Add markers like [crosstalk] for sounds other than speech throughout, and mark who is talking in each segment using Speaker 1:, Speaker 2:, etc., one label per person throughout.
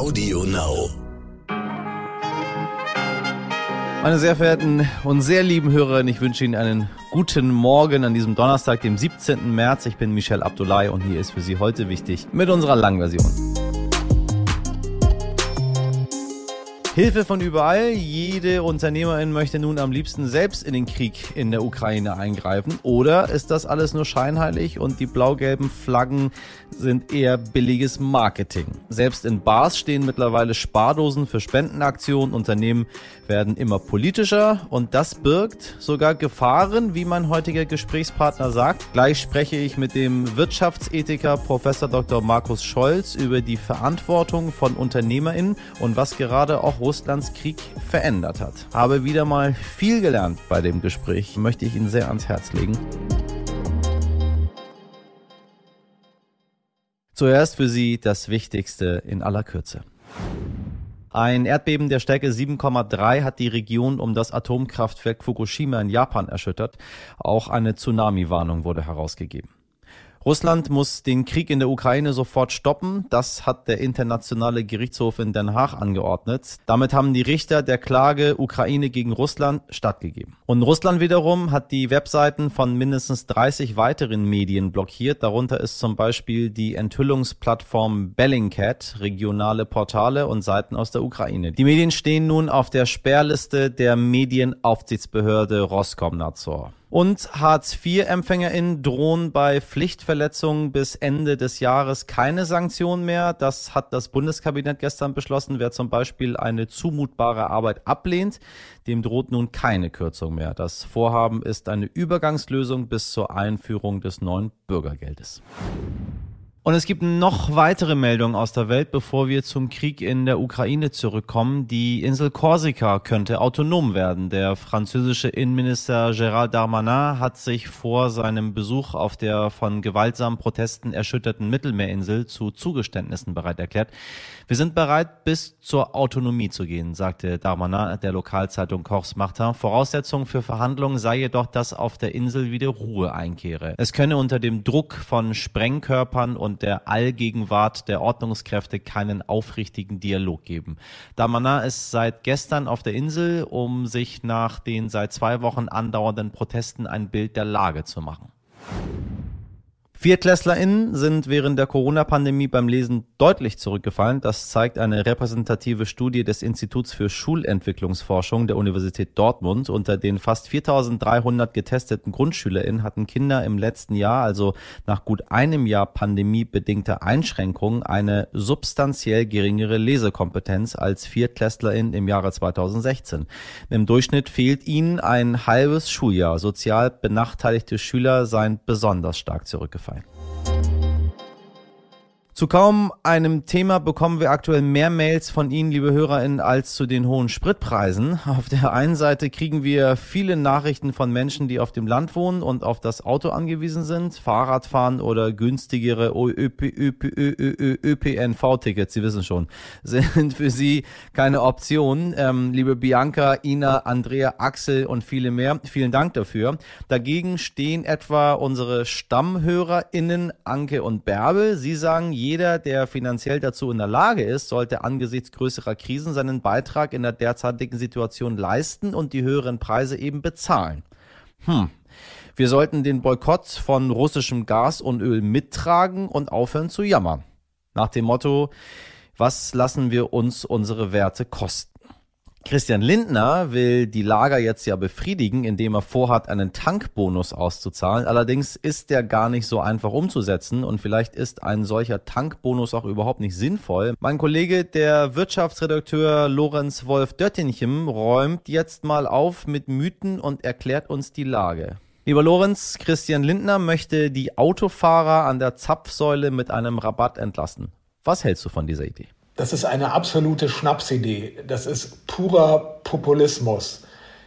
Speaker 1: Audio Now.
Speaker 2: Meine sehr verehrten und sehr lieben Hörer, ich wünsche Ihnen einen guten Morgen an diesem Donnerstag, dem 17. März. Ich bin Michel Abdullahi und hier ist für Sie heute wichtig mit unserer Langversion. Hilfe von überall. Jede Unternehmerin möchte nun am liebsten selbst in den Krieg in der Ukraine eingreifen. Oder ist das alles nur scheinheilig und die blau-gelben Flaggen sind eher billiges Marketing? Selbst in Bars stehen mittlerweile Spardosen für Spendenaktionen. Unternehmen werden immer politischer und das birgt sogar Gefahren, wie mein heutiger Gesprächspartner sagt. Gleich spreche ich mit dem Wirtschaftsethiker Professor Dr. Markus Scholz über die Verantwortung von UnternehmerInnen und was gerade auch Russlands Krieg verändert hat. Habe wieder mal viel gelernt bei dem Gespräch, möchte ich Ihnen sehr ans Herz legen. Zuerst für Sie das Wichtigste in aller Kürze. Ein Erdbeben der Stärke 7,3 hat die Region um das Atomkraftwerk Fukushima in Japan erschüttert. Auch eine Tsunami-Warnung wurde herausgegeben. Russland muss den Krieg in der Ukraine sofort stoppen. Das hat der Internationale Gerichtshof in Den Haag angeordnet. Damit haben die Richter der Klage Ukraine gegen Russland stattgegeben. Und Russland wiederum hat die Webseiten von mindestens 30 weiteren Medien blockiert. Darunter ist zum Beispiel die Enthüllungsplattform Bellingcat, regionale Portale und Seiten aus der Ukraine. Die Medien stehen nun auf der Sperrliste der Medienaufsichtsbehörde Roskomnadzor. Und Hartz-IV-EmpfängerInnen drohen bei Pflichtverletzungen bis Ende des Jahres keine Sanktionen mehr. Das hat das Bundeskabinett gestern beschlossen. Wer zum Beispiel eine zumutbare Arbeit ablehnt, dem droht nun keine Kürzung mehr. Das Vorhaben ist eine Übergangslösung bis zur Einführung des neuen Bürgergeldes. Und es gibt noch weitere Meldungen aus der Welt, bevor wir zum Krieg in der Ukraine zurückkommen. Die Insel Korsika könnte autonom werden. Der französische Innenminister Gérald Darmanin hat sich vor seinem Besuch auf der von gewaltsamen Protesten erschütterten Mittelmeerinsel zu Zugeständnissen bereit erklärt. Wir sind bereit, bis zur Autonomie zu gehen, sagte Darmanin der Lokalzeitung Corse Martin. Voraussetzung für Verhandlungen sei jedoch, dass auf der Insel wieder Ruhe einkehre. Es könne unter dem Druck von Sprengkörpern und und der Allgegenwart der Ordnungskräfte keinen aufrichtigen Dialog geben. Damana ist seit gestern auf der Insel, um sich nach den seit zwei Wochen andauernden Protesten ein Bild der Lage zu machen. ViertklässlerInnen sind während der Corona-Pandemie beim Lesen deutlich zurückgefallen. Das zeigt eine repräsentative Studie des Instituts für Schulentwicklungsforschung der Universität Dortmund. Unter den fast 4300 getesteten GrundschülerInnen hatten Kinder im letzten Jahr, also nach gut einem Jahr pandemiebedingter Einschränkungen, eine substanziell geringere Lesekompetenz als ViertklässlerInnen im Jahre 2016. Im Durchschnitt fehlt ihnen ein halbes Schuljahr. Sozial benachteiligte Schüler seien besonders stark zurückgefallen. Zu kaum einem Thema bekommen wir aktuell mehr Mails von Ihnen, liebe HörerInnen, als zu den hohen Spritpreisen. Auf der einen Seite kriegen wir viele Nachrichten von Menschen, die auf dem Land wohnen und auf das Auto angewiesen sind. Fahrradfahren oder günstigere ÖPNV-Tickets, Sie wissen schon, [laughs] sind für Sie keine Option. Ähm, liebe Bianca, Ina, Andrea, Axel und viele mehr, vielen Dank dafür. Dagegen stehen etwa unsere StammhörerInnen Anke und Bärbel. Sie sagen, jeder, der finanziell dazu in der Lage ist, sollte angesichts größerer Krisen seinen Beitrag in der derzeitigen Situation leisten und die höheren Preise eben bezahlen. Hm. Wir sollten den Boykott von russischem Gas und Öl mittragen und aufhören zu jammern. Nach dem Motto, was lassen wir uns unsere Werte kosten? Christian Lindner will die Lager jetzt ja befriedigen, indem er vorhat, einen Tankbonus auszuzahlen. Allerdings ist der gar nicht so einfach umzusetzen und vielleicht ist ein solcher Tankbonus auch überhaupt nicht sinnvoll. Mein Kollege, der Wirtschaftsredakteur Lorenz Wolf Döttinchem, räumt jetzt mal auf mit Mythen und erklärt uns die Lage. Lieber Lorenz, Christian Lindner möchte die Autofahrer an der Zapfsäule mit einem Rabatt entlassen. Was hältst du von dieser Idee?
Speaker 3: Das ist eine absolute Schnapsidee. Das ist purer Populismus.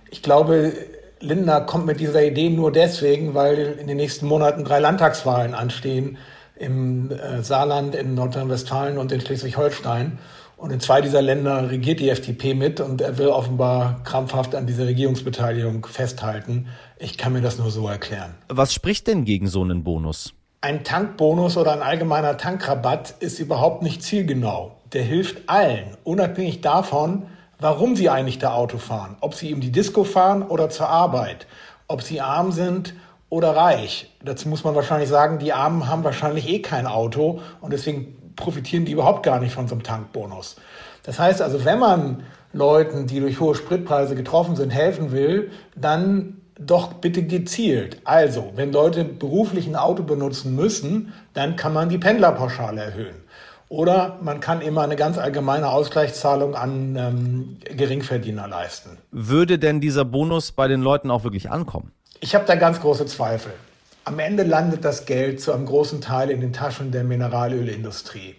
Speaker 3: Ich glaube, Lindner kommt mit dieser Idee nur deswegen, weil in den nächsten Monaten drei Landtagswahlen anstehen im äh, Saarland, in Nordrhein-Westfalen und in Schleswig-Holstein. Und in zwei dieser Länder regiert die FDP mit und er will offenbar krampfhaft an dieser Regierungsbeteiligung festhalten. Ich kann mir das nur so erklären.
Speaker 2: Was spricht denn gegen so einen Bonus?
Speaker 3: Ein Tankbonus oder ein allgemeiner Tankrabatt ist überhaupt nicht zielgenau. Der hilft allen, unabhängig davon, warum sie eigentlich da Auto fahren. Ob sie in die Disco fahren oder zur Arbeit. Ob sie arm sind oder reich. Dazu muss man wahrscheinlich sagen, die Armen haben wahrscheinlich eh kein Auto und deswegen profitieren die überhaupt gar nicht von so einem Tankbonus. Das heißt also, wenn man Leuten, die durch hohe Spritpreise getroffen sind, helfen will, dann doch bitte gezielt. Also, wenn Leute beruflich ein Auto benutzen müssen, dann kann man die Pendlerpauschale erhöhen. Oder man kann immer eine ganz allgemeine Ausgleichszahlung an ähm, Geringverdiener leisten.
Speaker 2: Würde denn dieser Bonus bei den Leuten auch wirklich ankommen?
Speaker 3: Ich habe da ganz große Zweifel. Am Ende landet das Geld zu einem großen Teil in den Taschen der Mineralölindustrie.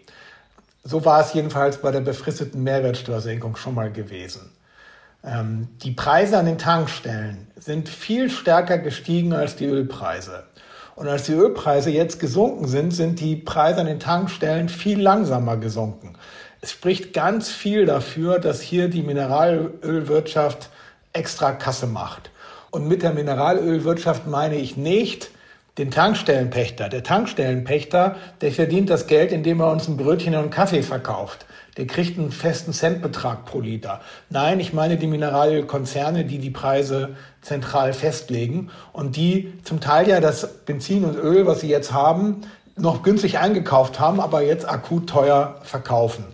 Speaker 3: So war es jedenfalls bei der befristeten Mehrwertsteuersenkung schon mal gewesen. Ähm, die Preise an den Tankstellen sind viel stärker gestiegen als die Ölpreise. Und als die Ölpreise jetzt gesunken sind, sind die Preise an den Tankstellen viel langsamer gesunken. Es spricht ganz viel dafür, dass hier die Mineralölwirtschaft extra Kasse macht. Und mit der Mineralölwirtschaft meine ich nicht den Tankstellenpächter. Der Tankstellenpächter, der verdient das Geld, indem er uns ein Brötchen und einen Kaffee verkauft. Der kriegt einen festen Centbetrag pro Liter. Nein, ich meine die Mineralölkonzerne, die die Preise zentral festlegen und die zum Teil ja das Benzin und Öl, was sie jetzt haben, noch günstig eingekauft haben, aber jetzt akut teuer verkaufen.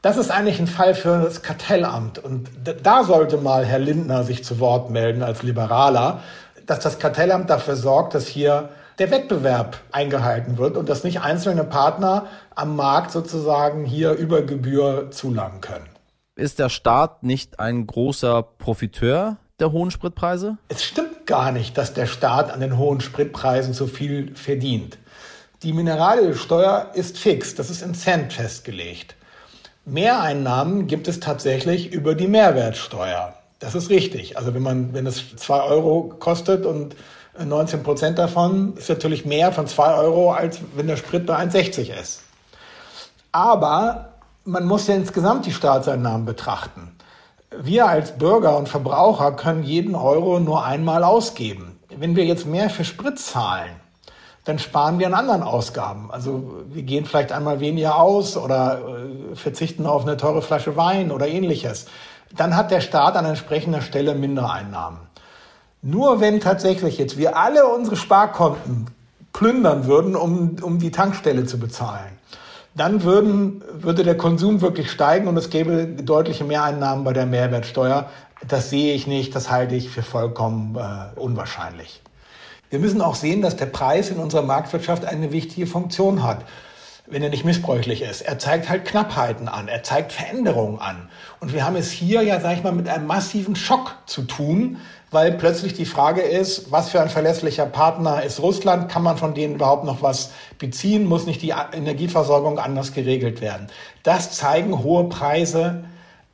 Speaker 3: Das ist eigentlich ein Fall für das Kartellamt. Und da sollte mal Herr Lindner sich zu Wort melden als Liberaler, dass das Kartellamt dafür sorgt, dass hier der Wettbewerb eingehalten wird und dass nicht einzelne Partner am Markt sozusagen hier über Gebühr zulangen können.
Speaker 2: Ist der Staat nicht ein großer Profiteur der hohen Spritpreise?
Speaker 3: Es stimmt gar nicht, dass der Staat an den hohen Spritpreisen so viel verdient. Die Mineralölsteuer ist fix, das ist in Cent festgelegt. Mehreinnahmen gibt es tatsächlich über die Mehrwertsteuer. Das ist richtig. Also wenn man, wenn es zwei Euro kostet und 19 Prozent davon ist natürlich mehr von zwei Euro, als wenn der Sprit bei 1,60 ist. Aber man muss ja insgesamt die Staatseinnahmen betrachten. Wir als Bürger und Verbraucher können jeden Euro nur einmal ausgeben. Wenn wir jetzt mehr für Sprit zahlen, dann sparen wir an anderen Ausgaben. Also wir gehen vielleicht einmal weniger aus oder äh, verzichten auf eine teure Flasche Wein oder ähnliches. Dann hat der Staat an entsprechender Stelle Mindereinnahmen. Nur wenn tatsächlich jetzt wir alle unsere Sparkonten plündern würden, um, um die Tankstelle zu bezahlen, dann würden, würde der Konsum wirklich steigen und es gäbe deutliche Mehreinnahmen bei der Mehrwertsteuer. Das sehe ich nicht, das halte ich für vollkommen äh, unwahrscheinlich. Wir müssen auch sehen, dass der Preis in unserer Marktwirtschaft eine wichtige Funktion hat, wenn er nicht missbräuchlich ist. Er zeigt halt Knappheiten an, er zeigt Veränderungen an. Und wir haben es hier ja, sag ich mal, mit einem massiven Schock zu tun, weil plötzlich die Frage ist, was für ein verlässlicher Partner ist Russland? Kann man von denen überhaupt noch was beziehen? Muss nicht die Energieversorgung anders geregelt werden? Das zeigen hohe Preise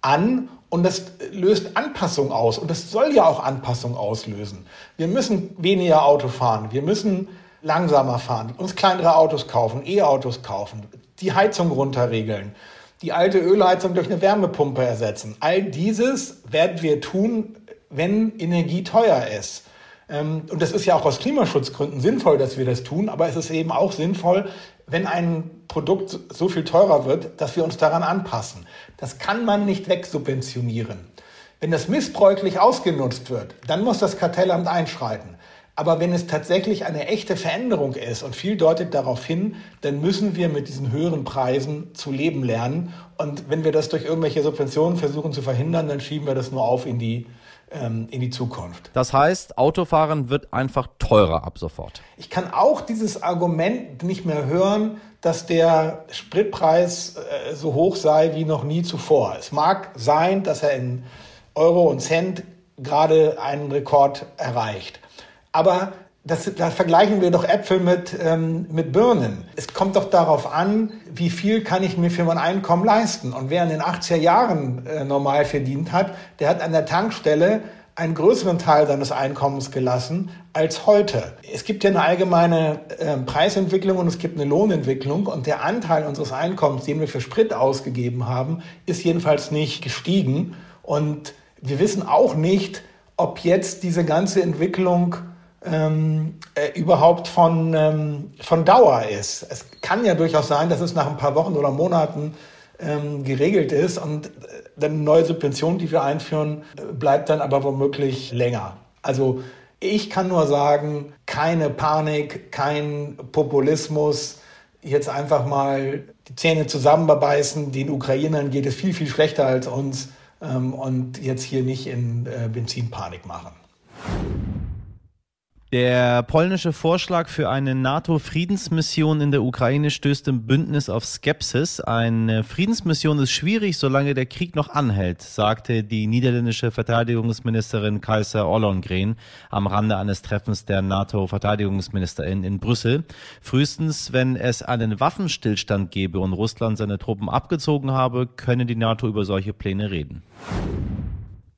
Speaker 3: an und das löst Anpassung aus. Und das soll ja auch Anpassung auslösen. Wir müssen weniger Auto fahren. Wir müssen langsamer fahren, uns kleinere Autos kaufen, E-Autos kaufen, die Heizung runterregeln, die alte Ölheizung durch eine Wärmepumpe ersetzen. All dieses werden wir tun, wenn Energie teuer ist. Ähm, und das ist ja auch aus Klimaschutzgründen sinnvoll, dass wir das tun, aber es ist eben auch sinnvoll, wenn ein Produkt so viel teurer wird, dass wir uns daran anpassen. Das kann man nicht wegsubventionieren. Wenn das missbräuchlich ausgenutzt wird, dann muss das Kartellamt einschreiten. Aber wenn es tatsächlich eine echte Veränderung ist und viel deutet darauf hin, dann müssen wir mit diesen höheren Preisen zu leben lernen. Und wenn wir das durch irgendwelche Subventionen versuchen zu verhindern, dann schieben wir das nur auf in die, ähm, in die Zukunft.
Speaker 2: Das heißt, Autofahren wird einfach teurer ab sofort.
Speaker 3: Ich kann auch dieses Argument nicht mehr hören, dass der Spritpreis äh, so hoch sei wie noch nie zuvor. Es mag sein, dass er in Euro und Cent gerade einen Rekord erreicht. Aber das, da vergleichen wir doch Äpfel mit, ähm, mit Birnen. Es kommt doch darauf an, wie viel kann ich mir für mein Einkommen leisten. Und wer in den 80er Jahren äh, normal verdient hat, der hat an der Tankstelle einen größeren Teil seines Einkommens gelassen als heute. Es gibt ja eine allgemeine äh, Preisentwicklung und es gibt eine Lohnentwicklung und der Anteil unseres Einkommens, den wir für Sprit ausgegeben haben, ist jedenfalls nicht gestiegen. Und wir wissen auch nicht, ob jetzt diese ganze Entwicklung ähm, äh, überhaupt von, ähm, von Dauer ist. Es kann ja durchaus sein, dass es nach ein paar Wochen oder Monaten ähm, geregelt ist und äh, eine neue Subvention, die wir einführen, bleibt dann aber womöglich länger. Also ich kann nur sagen, keine Panik, kein Populismus, jetzt einfach mal die Zähne zusammenbeißen. Den Ukrainern geht es viel, viel schlechter als uns ähm, und jetzt hier nicht in äh, Benzinpanik machen.
Speaker 2: Der polnische Vorschlag für eine NATO-Friedensmission in der Ukraine stößt im Bündnis auf Skepsis. Eine Friedensmission ist schwierig, solange der Krieg noch anhält, sagte die niederländische Verteidigungsministerin Kaiser Ollongren am Rande eines Treffens der NATO-Verteidigungsministerin in Brüssel. Frühestens, wenn es einen Waffenstillstand gebe und Russland seine Truppen abgezogen habe, könne die NATO über solche Pläne reden.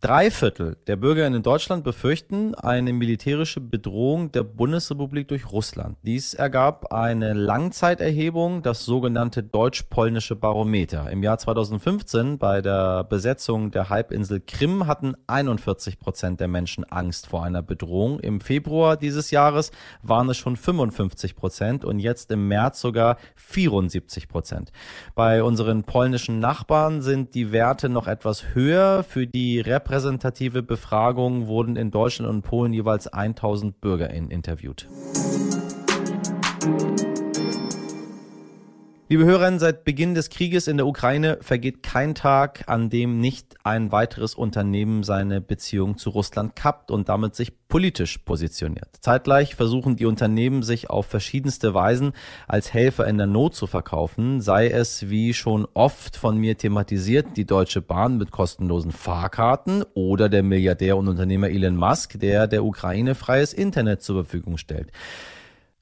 Speaker 2: Drei Viertel der Bürger in Deutschland befürchten eine militärische Bedrohung der Bundesrepublik durch Russland. Dies ergab eine Langzeiterhebung, das sogenannte deutsch-polnische Barometer. Im Jahr 2015 bei der Besetzung der Halbinsel Krim hatten 41 Prozent der Menschen Angst vor einer Bedrohung. Im Februar dieses Jahres waren es schon 55 Prozent und jetzt im März sogar 74 Prozent. Bei unseren polnischen Nachbarn sind die Werte noch etwas höher. Für die Rep repräsentative Befragungen wurden in Deutschland und Polen jeweils 1000 BürgerInnen interviewt. Liebe Hörerinnen, seit Beginn des Krieges in der Ukraine vergeht kein Tag, an dem nicht ein weiteres Unternehmen seine Beziehung zu Russland kappt und damit sich politisch positioniert. Zeitgleich versuchen die Unternehmen sich auf verschiedenste Weisen als Helfer in der Not zu verkaufen, sei es wie schon oft von mir thematisiert, die Deutsche Bahn mit kostenlosen Fahrkarten oder der Milliardär und Unternehmer Elon Musk, der der Ukraine freies Internet zur Verfügung stellt.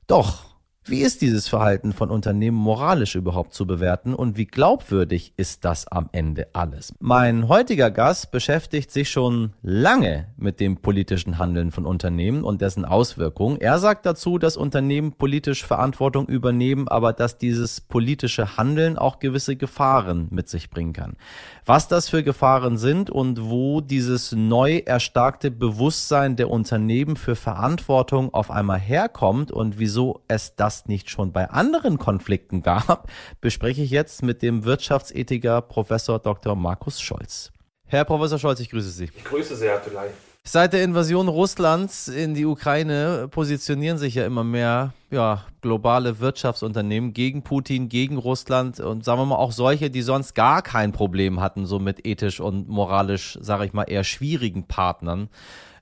Speaker 2: Doch wie ist dieses Verhalten von Unternehmen moralisch überhaupt zu bewerten und wie glaubwürdig ist das am Ende alles? Mein heutiger Gast beschäftigt sich schon lange mit dem politischen Handeln von Unternehmen und dessen Auswirkungen. Er sagt dazu, dass Unternehmen politisch Verantwortung übernehmen, aber dass dieses politische Handeln auch gewisse Gefahren mit sich bringen kann. Was das für Gefahren sind und wo dieses neu erstarkte Bewusstsein der Unternehmen für Verantwortung auf einmal herkommt und wieso es das das nicht schon bei anderen Konflikten gab, bespreche ich jetzt mit dem Wirtschaftsethiker Professor Dr. Markus Scholz. Herr Professor Scholz, ich grüße Sie.
Speaker 1: Ich grüße Sie, Herr Tulay.
Speaker 2: Seit der Invasion Russlands in die Ukraine positionieren sich ja immer mehr ja, globale Wirtschaftsunternehmen gegen Putin, gegen Russland und sagen wir mal auch solche, die sonst gar kein Problem hatten, so mit ethisch und moralisch, sage ich mal, eher schwierigen Partnern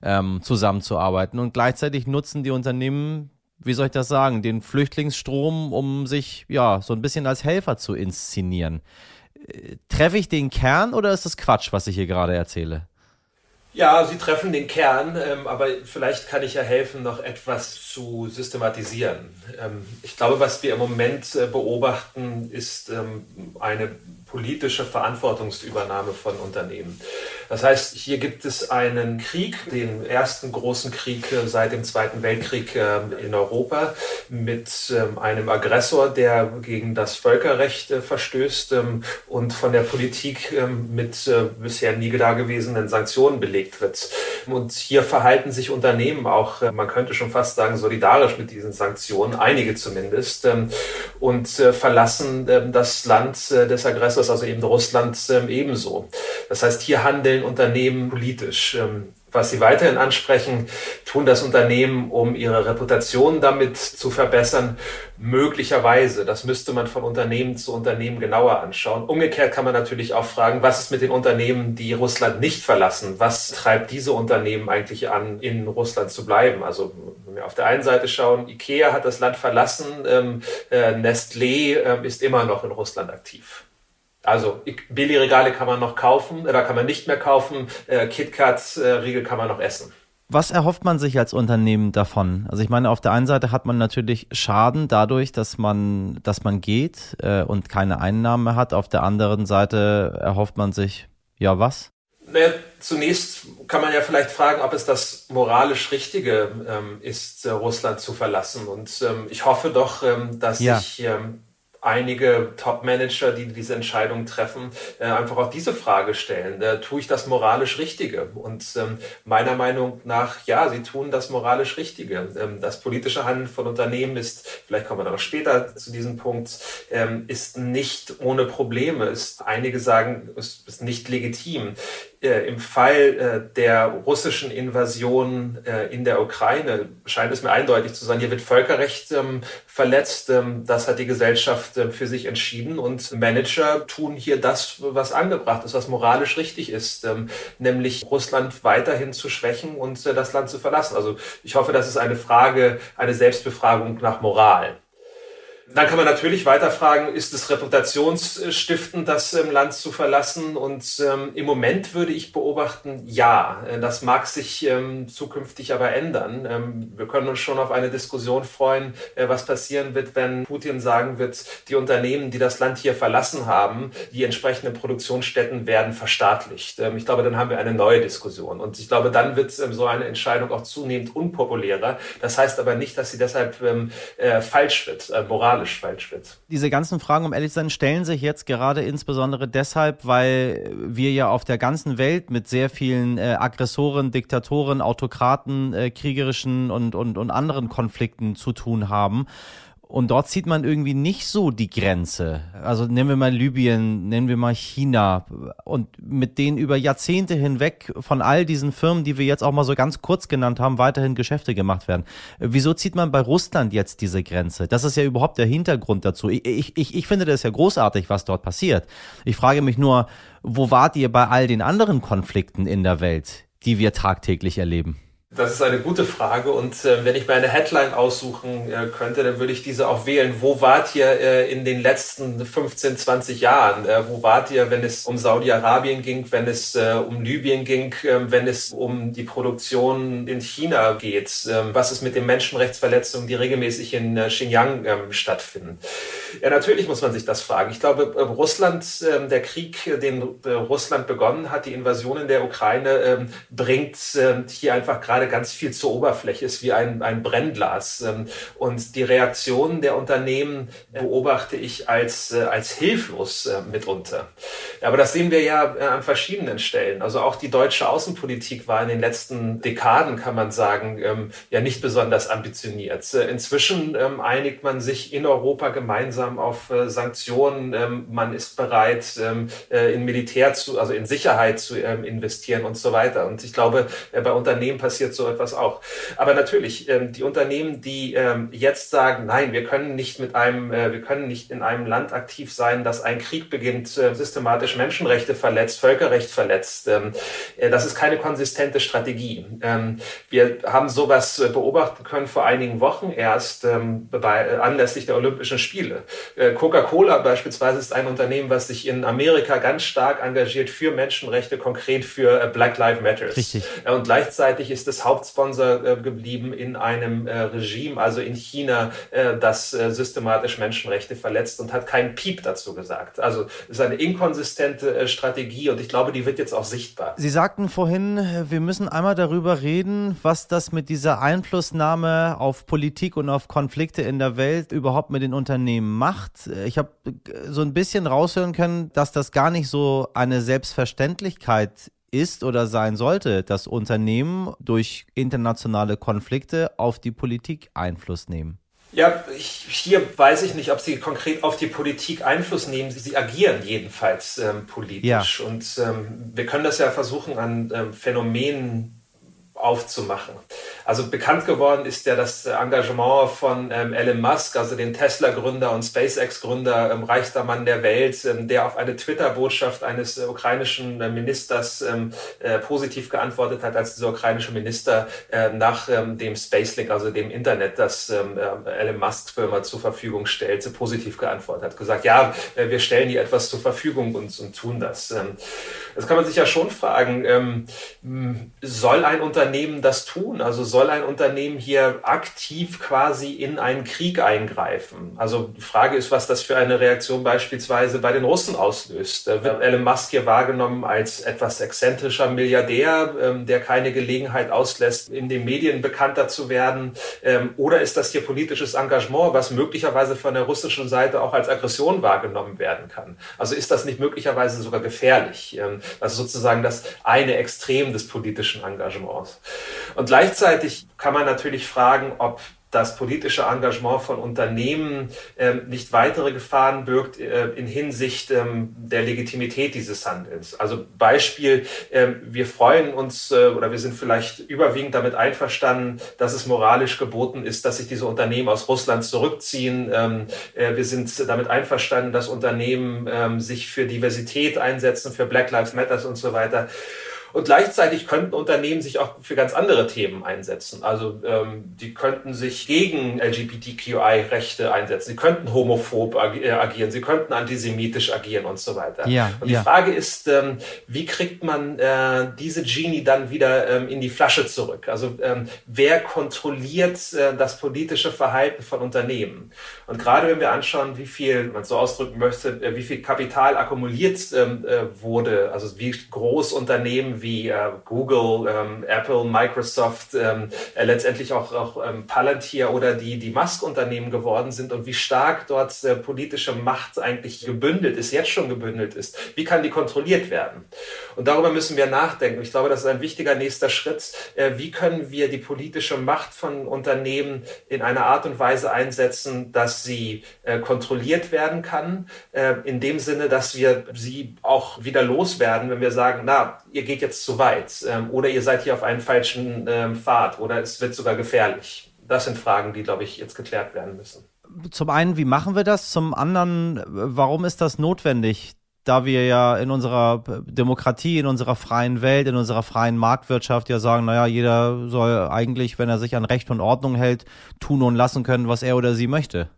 Speaker 2: ähm, zusammenzuarbeiten. Und gleichzeitig nutzen die Unternehmen wie soll ich das sagen, den Flüchtlingsstrom, um sich ja so ein bisschen als Helfer zu inszenieren. Äh, treffe ich den Kern oder ist das Quatsch, was ich hier gerade erzähle?
Speaker 1: Ja, Sie treffen den Kern, ähm, aber vielleicht kann ich ja helfen, noch etwas zu systematisieren. Ähm, ich glaube, was wir im Moment äh, beobachten, ist ähm, eine politische Verantwortungsübernahme von Unternehmen. Das heißt, hier gibt es einen Krieg, den ersten großen Krieg äh, seit dem Zweiten Weltkrieg ähm, in Europa mit ähm, einem Aggressor, der gegen das Völkerrecht äh, verstößt ähm, und von der Politik mit äh, bisher nie dagewesenen Sanktionen belegt wird. Und hier verhalten sich Unternehmen auch, man könnte schon fast sagen, solidarisch mit diesen Sanktionen, einige zumindest, und verlassen das Land des Aggressors also eben Russland ähm, ebenso. Das heißt, hier handeln Unternehmen politisch. Was Sie weiterhin ansprechen, tun das Unternehmen, um ihre Reputation damit zu verbessern? Möglicherweise. Das müsste man von Unternehmen zu Unternehmen genauer anschauen. Umgekehrt kann man natürlich auch fragen, was ist mit den Unternehmen, die Russland nicht verlassen? Was treibt diese Unternehmen eigentlich an, in Russland zu bleiben? Also, wenn wir auf der einen Seite schauen, IKEA hat das Land verlassen, ähm, äh, Nestlé äh, ist immer noch in Russland aktiv. Also Billigregale kann man noch kaufen, da kann man nicht mehr kaufen. Äh, KitKat-Riegel äh, kann man noch essen.
Speaker 2: Was erhofft man sich als Unternehmen davon? Also ich meine, auf der einen Seite hat man natürlich Schaden dadurch, dass man, dass man geht äh, und keine Einnahmen mehr hat. Auf der anderen Seite erhofft man sich, ja was?
Speaker 1: Naja, zunächst kann man ja vielleicht fragen, ob es das moralisch Richtige ähm, ist, äh, Russland zu verlassen. Und ähm, ich hoffe doch, ähm, dass ja. sich ähm, einige Top-Manager, die diese Entscheidung treffen, äh, einfach auch diese Frage stellen. Äh, tue ich das moralisch Richtige? Und ähm, meiner Meinung nach, ja, sie tun das moralisch Richtige. Ähm, das politische Handeln von Unternehmen ist, vielleicht kommen wir noch später zu diesem Punkt, ähm, ist nicht ohne Probleme. Ist, einige sagen, ist, ist nicht legitim äh, im Fall äh, der russischen Invasion äh, in der Ukraine scheint es mir eindeutig zu sein, hier wird Völkerrecht ähm, verletzt. Ähm, das hat die Gesellschaft äh, für sich entschieden und Manager tun hier das, was angebracht ist, was moralisch richtig ist, ähm, nämlich Russland weiterhin zu schwächen und äh, das Land zu verlassen. Also ich hoffe, das ist eine Frage, eine Selbstbefragung nach Moral. Dann kann man natürlich weiter fragen, ist es reputationsstiftend, das ähm, Land zu verlassen? Und ähm, im Moment würde ich beobachten, ja, äh, das mag sich ähm, zukünftig aber ändern. Ähm, wir können uns schon auf eine Diskussion freuen, äh, was passieren wird, wenn Putin sagen wird, die Unternehmen, die das Land hier verlassen haben, die entsprechenden Produktionsstätten werden verstaatlicht. Ähm, ich glaube, dann haben wir eine neue Diskussion. Und ich glaube, dann wird so eine Entscheidung auch zunehmend unpopulärer. Das heißt aber nicht, dass sie deshalb äh, falsch wird, äh, moralisch falsch wird.
Speaker 2: Diese ganzen Fragen, um ehrlich zu sein, stellen sich jetzt gerade insbesondere deshalb, weil wir ja auf der ganzen Welt mit sehr vielen äh, Aggressoren, Diktatoren, Autokraten, äh, kriegerischen und, und, und anderen Konflikten zu tun haben. Und dort sieht man irgendwie nicht so die Grenze. Also nehmen wir mal Libyen, nennen wir mal China. Und mit denen über Jahrzehnte hinweg von all diesen Firmen, die wir jetzt auch mal so ganz kurz genannt haben, weiterhin Geschäfte gemacht werden. Wieso zieht man bei Russland jetzt diese Grenze? Das ist ja überhaupt der Hintergrund dazu. Ich, ich, ich finde das ja großartig, was dort passiert. Ich frage mich nur, wo wart ihr bei all den anderen Konflikten in der Welt, die wir tagtäglich erleben?
Speaker 1: Das ist eine gute Frage und äh, wenn ich mir eine Headline aussuchen äh, könnte, dann würde ich diese auch wählen. Wo wart ihr äh, in den letzten 15, 20 Jahren? Äh, wo wart ihr, wenn es um Saudi-Arabien ging, wenn es äh, um Libyen ging, äh, wenn es um die Produktion in China geht? was ist mit den Menschenrechtsverletzungen, die regelmäßig in Xinjiang ähm, stattfinden? Ja, natürlich muss man sich das fragen. Ich glaube, Russland, ähm, der Krieg, den Russland begonnen hat, die Invasion in der Ukraine, ähm, bringt hier einfach gerade ganz viel zur Oberfläche ist, wie ein, ein Brennglas. Ähm, und die Reaktionen der Unternehmen beobachte ich als, äh, als hilflos äh, mitunter. Aber das sehen wir ja äh, an verschiedenen Stellen. Also auch die deutsche Außenpolitik war in den letzten Dekaden, kann man sagen, ähm, ja nicht besonders ambitioniert. Inzwischen ähm, einigt man sich in Europa gemeinsam auf Sanktionen. Man ist bereit, in Militär zu, also in Sicherheit zu investieren und so weiter. Und ich glaube, bei Unternehmen passiert so etwas auch. Aber natürlich, ähm, die Unternehmen, die ähm, jetzt sagen, nein, wir können nicht mit einem, äh, wir können nicht in einem Land aktiv sein, das einen Krieg beginnt, äh, systematisch Menschenrechte verletzt, Völkerrecht verletzt. Ähm, äh, das ist keine konsistente Strategie. Ähm, wir haben sowas äh, beobachten können vor einigen Wochen erst ähm, bei, äh, anlässlich der Olympischen Spiele. Äh, Coca-Cola beispielsweise ist ein Unternehmen, was sich in Amerika ganz stark engagiert für Menschenrechte, konkret für Black Lives Matter.
Speaker 2: Richtig.
Speaker 1: und gleichzeitig ist es ist Hauptsponsor äh, geblieben in einem äh, Regime, also in China, äh, das äh, systematisch Menschenrechte verletzt und hat keinen Piep dazu gesagt. Also es ist eine inkonsistente äh, Strategie und ich glaube, die wird jetzt auch sichtbar.
Speaker 2: Sie sagten vorhin, wir müssen einmal darüber reden, was das mit dieser Einflussnahme auf Politik und auf Konflikte in der Welt überhaupt mit den Unternehmen macht. Ich habe so ein bisschen raushören können, dass das gar nicht so eine Selbstverständlichkeit ist oder sein sollte, dass Unternehmen durch internationale Konflikte auf die Politik Einfluss nehmen?
Speaker 1: Ja, ich, hier weiß ich nicht, ob sie konkret auf die Politik Einfluss nehmen. Sie, sie agieren jedenfalls ähm, politisch. Ja. Und ähm, wir können das ja versuchen an ähm, Phänomenen aufzumachen. Also bekannt geworden ist ja das Engagement von ähm, Elon Musk, also den Tesla-Gründer und SpaceX-Gründer, ähm, reichster Mann der Welt, ähm, der auf eine Twitter-Botschaft eines äh, ukrainischen äh, Ministers ähm, äh, positiv geantwortet hat, als dieser ukrainische Minister äh, nach ähm, dem Spacelink, also dem Internet, das ähm, äh, Elon Musk-Firma zur Verfügung stellte, positiv geantwortet hat, gesagt, ja, äh, wir stellen hier etwas zur Verfügung und, und tun das. das kann man sich ja schon fragen, soll ein Unternehmen Unternehmen das tun? Also soll ein Unternehmen hier aktiv quasi in einen Krieg eingreifen? Also die Frage ist, was das für eine Reaktion beispielsweise bei den Russen auslöst. Da wird Elon Musk hier wahrgenommen als etwas exzentrischer Milliardär, ähm, der keine Gelegenheit auslässt, in den Medien bekannter zu werden? Ähm, oder ist das hier politisches Engagement, was möglicherweise von der russischen Seite auch als Aggression wahrgenommen werden kann? Also ist das nicht möglicherweise sogar gefährlich? Ähm, also sozusagen das eine Extrem des politischen Engagements. Und gleichzeitig kann man natürlich fragen, ob das politische Engagement von Unternehmen ähm, nicht weitere Gefahren birgt äh, in Hinsicht ähm, der Legitimität dieses Handelns. Also Beispiel, ähm, wir freuen uns äh, oder wir sind vielleicht überwiegend damit einverstanden, dass es moralisch geboten ist, dass sich diese Unternehmen aus Russland zurückziehen. Ähm, äh, wir sind damit einverstanden, dass Unternehmen ähm, sich für Diversität einsetzen, für Black Lives Matters und so weiter. Und gleichzeitig könnten Unternehmen sich auch für ganz andere Themen einsetzen. Also ähm, die könnten sich gegen LGBTQI-Rechte einsetzen, sie könnten homophob ag äh, agieren, sie könnten antisemitisch agieren und so weiter. Ja, und die ja. Frage ist, ähm, wie kriegt man äh, diese Genie dann wieder ähm, in die Flasche zurück? Also ähm, wer kontrolliert äh, das politische Verhalten von Unternehmen? Und gerade wenn wir anschauen, wie viel, wenn man so ausdrücken möchte, äh, wie viel Kapital akkumuliert ähm, äh, wurde, also wie groß Unternehmen wie äh, Google, ähm, Apple, Microsoft, ähm, äh, letztendlich auch, auch ähm, Palantir oder die, die Musk-Unternehmen geworden sind und wie stark dort äh, politische Macht eigentlich gebündelt ist, jetzt schon gebündelt ist. Wie kann die kontrolliert werden? Und darüber müssen wir nachdenken. Ich glaube, das ist ein wichtiger nächster Schritt. Äh, wie können wir die politische Macht von Unternehmen in einer Art und Weise einsetzen, dass sie äh, kontrolliert werden kann, äh, in dem Sinne, dass wir sie auch wieder loswerden, wenn wir sagen, na, ihr geht jetzt zu weit ähm, oder ihr seid hier auf einem falschen ähm, Pfad oder es wird sogar gefährlich. Das sind Fragen, die, glaube ich, jetzt geklärt werden müssen.
Speaker 2: Zum einen, wie machen wir das? Zum anderen, warum ist das notwendig? Da wir ja in unserer Demokratie, in unserer freien Welt, in unserer freien Marktwirtschaft ja sagen, naja, jeder soll eigentlich, wenn er sich an Recht und Ordnung hält, tun und lassen können, was er oder sie möchte.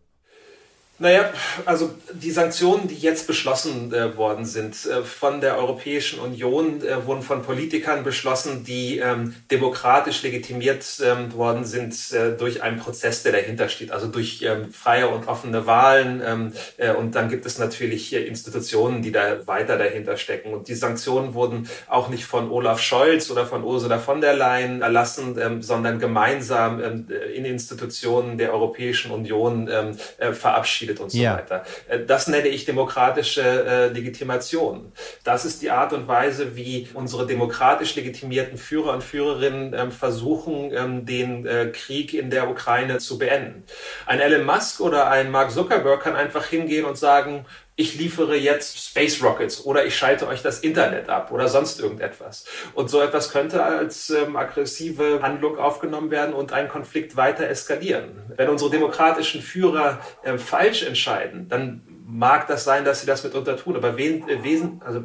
Speaker 1: Naja, also die Sanktionen, die jetzt beschlossen äh, worden sind äh, von der Europäischen Union, äh, wurden von Politikern beschlossen, die ähm, demokratisch legitimiert ähm, worden sind äh, durch einen Prozess, der dahinter steht, also durch ähm, freie und offene Wahlen. Ähm, äh, und dann gibt es natürlich Institutionen, die da weiter dahinter stecken. Und die Sanktionen wurden auch nicht von Olaf Scholz oder von Ursula von der Leyen erlassen, ähm, sondern gemeinsam ähm, in Institutionen der Europäischen Union äh, verabschiedet verabschiedet und so ja. weiter. Äh, das nenne ich demokratische äh, Legitimation. Das ist die Art und Weise, wie unsere demokratisch legitimierten Führer und Führerinnen ähm, versuchen, ähm, den äh, Krieg in der Ukraine zu beenden. Ein Elon Musk oder ein Mark Zuckerberg kann einfach hingehen und sagen, ich liefere jetzt Space Rockets oder ich schalte euch das Internet ab oder sonst irgendetwas. Und so etwas könnte als ähm, aggressive Handlung aufgenommen werden und einen Konflikt weiter eskalieren. Wenn unsere demokratischen Führer äh, falsch entscheiden, dann mag das sein, dass sie das mitunter tun, aber wen, äh, wesen, also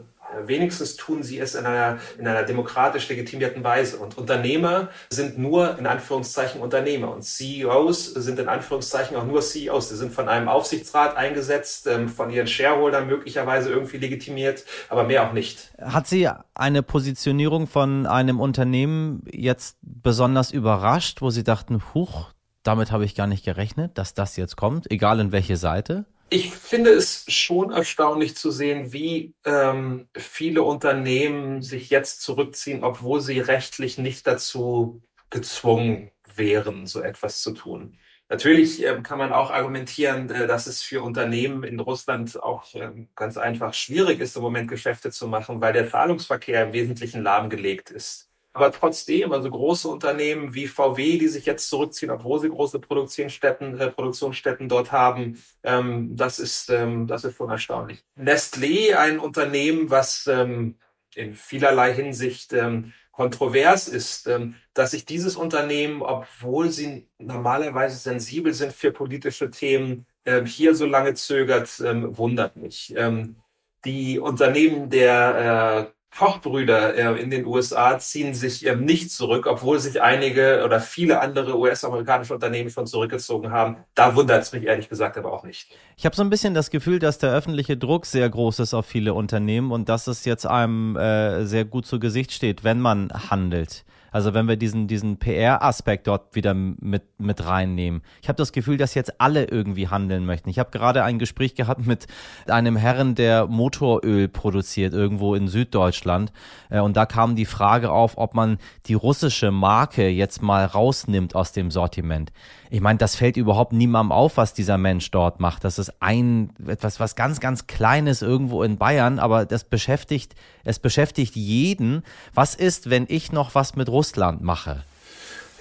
Speaker 1: Wenigstens tun sie es in einer, in einer demokratisch legitimierten Weise. Und Unternehmer sind nur in Anführungszeichen Unternehmer. Und CEOs sind in Anführungszeichen auch nur CEOs. Sie sind von einem Aufsichtsrat eingesetzt, ähm, von ihren Shareholdern möglicherweise irgendwie legitimiert, aber mehr auch nicht.
Speaker 2: Hat Sie eine Positionierung von einem Unternehmen jetzt besonders überrascht, wo Sie dachten, huch, damit habe ich gar nicht gerechnet, dass das jetzt kommt, egal in welche Seite?
Speaker 1: Ich finde es schon erstaunlich zu sehen, wie ähm, viele Unternehmen sich jetzt zurückziehen, obwohl sie rechtlich nicht dazu gezwungen wären, so etwas zu tun. Natürlich ähm, kann man auch argumentieren, äh, dass es für Unternehmen in Russland auch ähm, ganz einfach schwierig ist, im Moment Geschäfte zu machen, weil der Zahlungsverkehr im Wesentlichen lahmgelegt ist. Aber trotzdem, also große Unternehmen wie VW, die sich jetzt zurückziehen, obwohl sie große Produktionsstätten, äh, Produktionsstätten dort haben, ähm, das ist, ähm, das ist schon erstaunlich. Nestlé, ein Unternehmen, was ähm, in vielerlei Hinsicht ähm, kontrovers ist, ähm, dass sich dieses Unternehmen, obwohl sie normalerweise sensibel sind für politische Themen, äh, hier so lange zögert, ähm, wundert mich. Ähm, die Unternehmen der äh, Kochbrüder äh, in den USA ziehen sich ähm, nicht zurück, obwohl sich einige oder viele andere US-amerikanische Unternehmen schon zurückgezogen haben. Da wundert es mich ehrlich gesagt aber auch nicht.
Speaker 2: Ich habe so ein bisschen das Gefühl, dass der öffentliche Druck sehr groß ist auf viele Unternehmen und dass es jetzt einem äh, sehr gut zu Gesicht steht, wenn man handelt. Also wenn wir diesen, diesen PR-Aspekt dort wieder mit, mit reinnehmen. Ich habe das Gefühl, dass jetzt alle irgendwie handeln möchten. Ich habe gerade ein Gespräch gehabt mit einem Herren, der Motoröl produziert irgendwo in Süddeutschland. Äh, und da kam die Frage auf, ob man die russische Marke jetzt mal rausnimmt aus dem Sortiment. Ich meine, das fällt überhaupt niemandem auf, was dieser Mensch dort macht. Das ist ein, etwas, was ganz, ganz Kleines irgendwo in Bayern, aber das beschäftigt, es beschäftigt jeden. Was ist, wenn ich noch was mit Russland mache?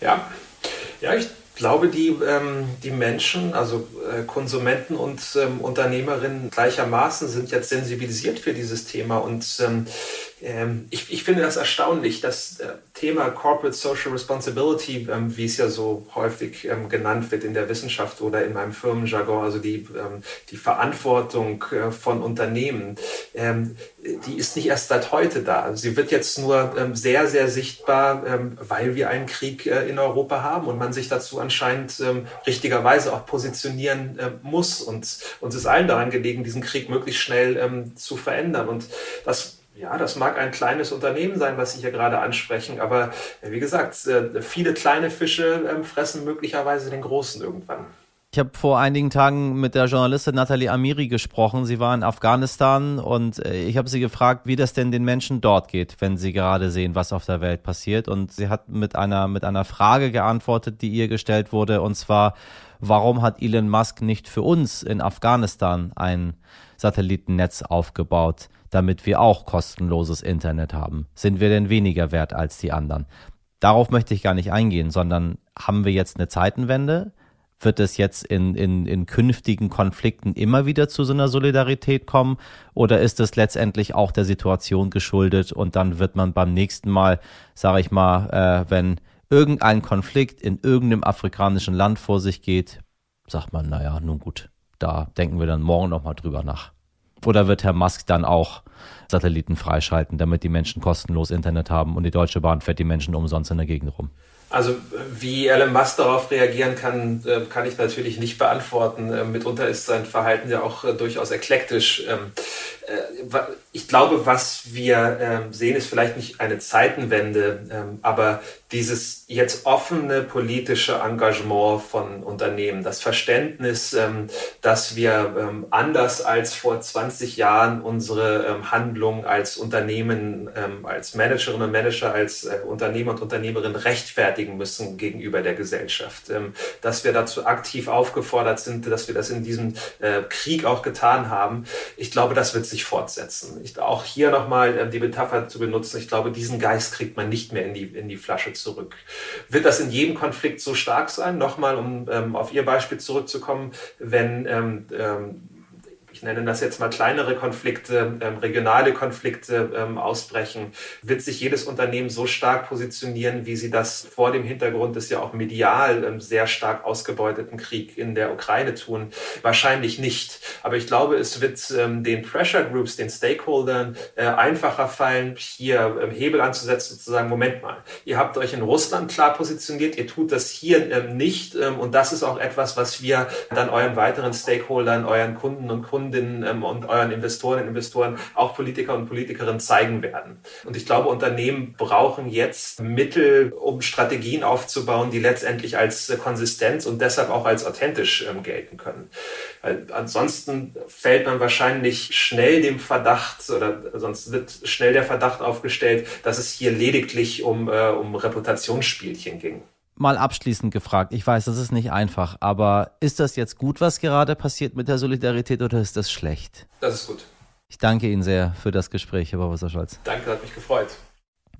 Speaker 1: Ja, ja, ich glaube, die, ähm, die Menschen, also äh, Konsumenten und ähm, Unternehmerinnen gleichermaßen sind jetzt sensibilisiert für dieses Thema und ähm, ähm, ich, ich, finde das erstaunlich, das äh, Thema Corporate Social Responsibility, ähm, wie es ja so häufig ähm, genannt wird in der Wissenschaft oder in meinem Firmenjargon, also die, ähm, die Verantwortung äh, von Unternehmen, ähm, die ist nicht erst seit heute da. Sie wird jetzt nur ähm, sehr, sehr sichtbar, weil wir einen Krieg äh, in Europa haben und man sich dazu anscheinend richtigerweise auch positionieren äh, muss. Und uns ist allen daran gelegen, diesen Krieg möglichst schnell zu verändern. Und das ja, das mag ein kleines Unternehmen sein, was Sie hier gerade ansprechen, aber äh, wie gesagt, äh, viele kleine Fische ähm, fressen möglicherweise den großen irgendwann.
Speaker 2: Ich habe vor einigen Tagen mit der Journalistin Nathalie Amiri gesprochen. Sie war in Afghanistan und äh, ich habe sie gefragt, wie das denn den Menschen dort geht, wenn sie gerade sehen, was auf der Welt passiert. Und sie hat mit einer, mit einer Frage geantwortet, die ihr gestellt wurde, und zwar, warum hat Elon Musk nicht für uns in Afghanistan ein Satellitennetz aufgebaut? damit wir auch kostenloses Internet haben? Sind wir denn weniger wert als die anderen? Darauf möchte ich gar nicht eingehen, sondern haben wir jetzt eine Zeitenwende? Wird es jetzt in, in, in künftigen Konflikten immer wieder zu so einer Solidarität kommen? Oder ist es letztendlich auch der Situation geschuldet und dann wird man beim nächsten Mal, sage ich mal, äh, wenn irgendein Konflikt in irgendeinem afrikanischen Land vor sich geht, sagt man, naja, nun gut, da denken wir dann morgen nochmal drüber nach. Oder wird Herr Musk dann auch Satelliten freischalten, damit die Menschen kostenlos Internet haben und die Deutsche Bahn fährt die Menschen umsonst in der Gegend rum?
Speaker 1: Also wie Elon Musk darauf reagieren kann, äh, kann ich natürlich nicht beantworten. Äh, mitunter ist sein Verhalten ja auch äh, durchaus eklektisch. Ähm, ich glaube, was wir ähm, sehen, ist vielleicht nicht eine Zeitenwende, ähm, aber dieses jetzt offene politische Engagement von Unternehmen, das Verständnis, dass wir anders als vor 20 Jahren unsere Handlungen als Unternehmen, als Managerinnen und Manager, als Unternehmer und Unternehmerinnen rechtfertigen müssen gegenüber der Gesellschaft, dass wir dazu aktiv aufgefordert sind, dass wir das in diesem äh, Krieg auch getan haben. Ich glaube, das wird sich fortsetzen ich, auch hier nochmal äh, die Metapher zu benutzen, ich glaube, diesen Geist kriegt man nicht mehr in die, in die Flasche zurück. Wird das in jedem Konflikt so stark sein? Nochmal, um ähm, auf Ihr Beispiel zurückzukommen, wenn ähm, ähm, ich nenne das jetzt mal kleinere Konflikte, ähm, regionale Konflikte ähm, ausbrechen, wird sich jedes Unternehmen so stark positionieren, wie sie das vor dem Hintergrund des ja auch medial ähm, sehr stark ausgebeuteten Krieg in der Ukraine tun? Wahrscheinlich nicht. Aber ich glaube, es wird ähm, den Pressure Groups, den Stakeholdern äh, einfacher fallen, hier ähm, Hebel anzusetzen und zu sagen, Moment mal, ihr habt euch in Russland klar positioniert, ihr tut das hier ähm, nicht und das ist auch etwas, was wir dann euren weiteren Stakeholdern, euren Kunden und Kunden Kundinnen ähm, und euren Investoren und Investoren, auch Politiker und Politikerinnen zeigen werden. Und ich glaube, Unternehmen brauchen jetzt Mittel, um Strategien aufzubauen, die letztendlich als äh, Konsistenz und deshalb auch als authentisch ähm, gelten können. Weil ansonsten fällt man wahrscheinlich schnell dem Verdacht oder sonst wird schnell der Verdacht aufgestellt, dass es hier lediglich um, äh, um Reputationsspielchen ging
Speaker 2: mal abschließend gefragt, ich weiß, das ist nicht einfach, aber ist das jetzt gut, was gerade passiert mit der Solidarität oder ist das schlecht?
Speaker 1: Das ist gut.
Speaker 2: Ich danke Ihnen sehr für das Gespräch, Herr Professor Scholz.
Speaker 1: Danke, hat mich gefreut.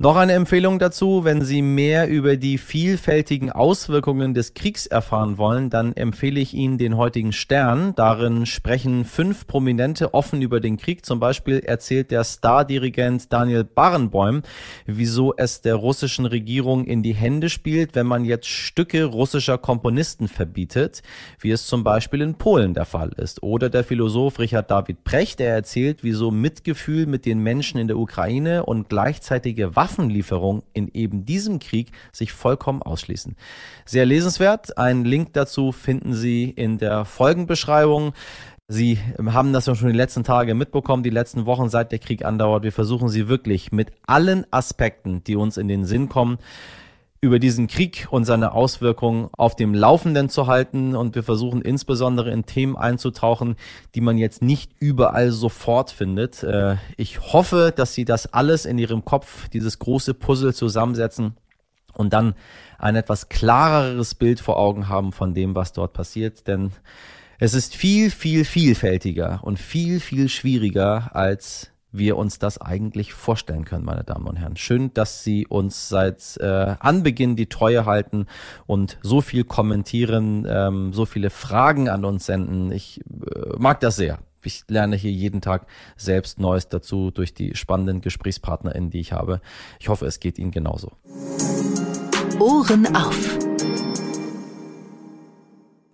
Speaker 2: Noch eine Empfehlung dazu, wenn Sie mehr über die vielfältigen Auswirkungen des Kriegs erfahren wollen, dann empfehle ich Ihnen den heutigen Stern. Darin sprechen fünf Prominente offen über den Krieg. Zum Beispiel erzählt der Stardirigent Daniel Barenboim, wieso es der russischen Regierung in die Hände spielt, wenn man jetzt Stücke russischer Komponisten verbietet, wie es zum Beispiel in Polen der Fall ist. Oder der Philosoph Richard David Precht, der erzählt, wieso Mitgefühl mit den Menschen in der Ukraine und gleichzeitige Waffen Waffenlieferung in eben diesem Krieg sich vollkommen ausschließen. Sehr lesenswert. Einen Link dazu finden Sie in der Folgenbeschreibung. Sie haben das ja schon die letzten Tage mitbekommen, die letzten Wochen, seit der Krieg andauert. Wir versuchen Sie wirklich mit allen Aspekten, die uns in den Sinn kommen, über diesen Krieg und seine Auswirkungen auf dem Laufenden zu halten. Und wir versuchen insbesondere in Themen einzutauchen, die man jetzt nicht überall sofort findet. Äh, ich hoffe, dass Sie das alles in Ihrem Kopf, dieses große Puzzle zusammensetzen und dann ein etwas klareres Bild vor Augen haben von dem, was dort passiert. Denn es ist viel, viel vielfältiger und viel, viel schwieriger, als wir uns das eigentlich vorstellen können, meine Damen und Herren. Schön, dass Sie uns seit äh, Anbeginn die Treue halten und so viel kommentieren, ähm, so viele Fragen an uns senden. Ich äh, mag das sehr. Ich lerne hier jeden Tag selbst Neues dazu durch die spannenden GesprächspartnerInnen, die ich habe. Ich hoffe, es geht Ihnen genauso.
Speaker 4: Ohren auf.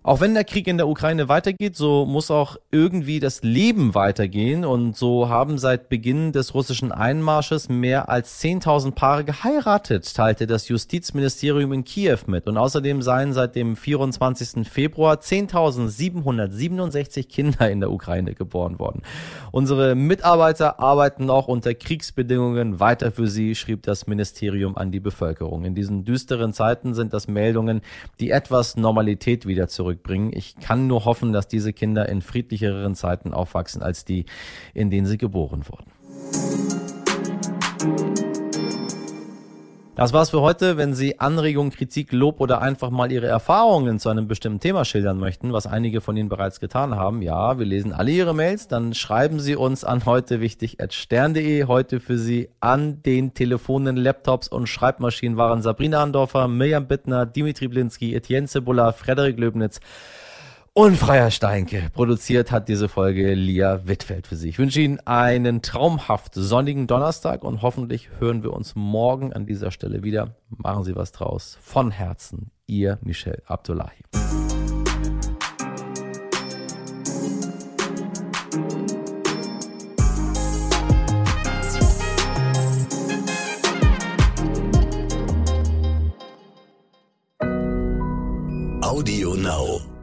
Speaker 2: Auch wenn der Krieg in der Ukraine weitergeht, so muss auch irgendwie das Leben weitergehen. Und so haben seit Beginn des russischen Einmarsches mehr als 10.000 Paare geheiratet, teilte das Justizministerium in Kiew mit. Und außerdem seien seit dem 24. Februar 10.767 Kinder in der Ukraine geboren worden. Unsere Mitarbeiter arbeiten auch unter Kriegsbedingungen weiter für sie, schrieb das Ministerium an die Bevölkerung. In diesen düsteren Zeiten sind das Meldungen, die etwas Normalität wieder zurück zurückbringen. Ich kann nur hoffen, dass diese Kinder in friedlicheren Zeiten aufwachsen als die, in denen sie geboren wurden. Das war's für heute. Wenn Sie Anregungen, Kritik, Lob oder einfach mal Ihre Erfahrungen zu einem bestimmten Thema schildern möchten, was einige von Ihnen bereits getan haben, ja, wir lesen alle Ihre Mails, dann schreiben Sie uns an heute wichtig at stern.de. Heute für Sie an den Telefonen, Laptops und Schreibmaschinen waren Sabrina Andorfer, Mirjam Bittner, Dimitri Blinski, Etienne Cebula, Frederik Löbnitz und Freier Steinke. Produziert hat diese Folge Lia Wittfeld für Sie. Ich wünsche Ihnen einen traumhaft sonnigen Donnerstag und hoffentlich hören wir uns morgen an dieser Stelle wieder. Machen Sie was draus. Von Herzen, Ihr Michel Abdullahi.
Speaker 4: Audio Now.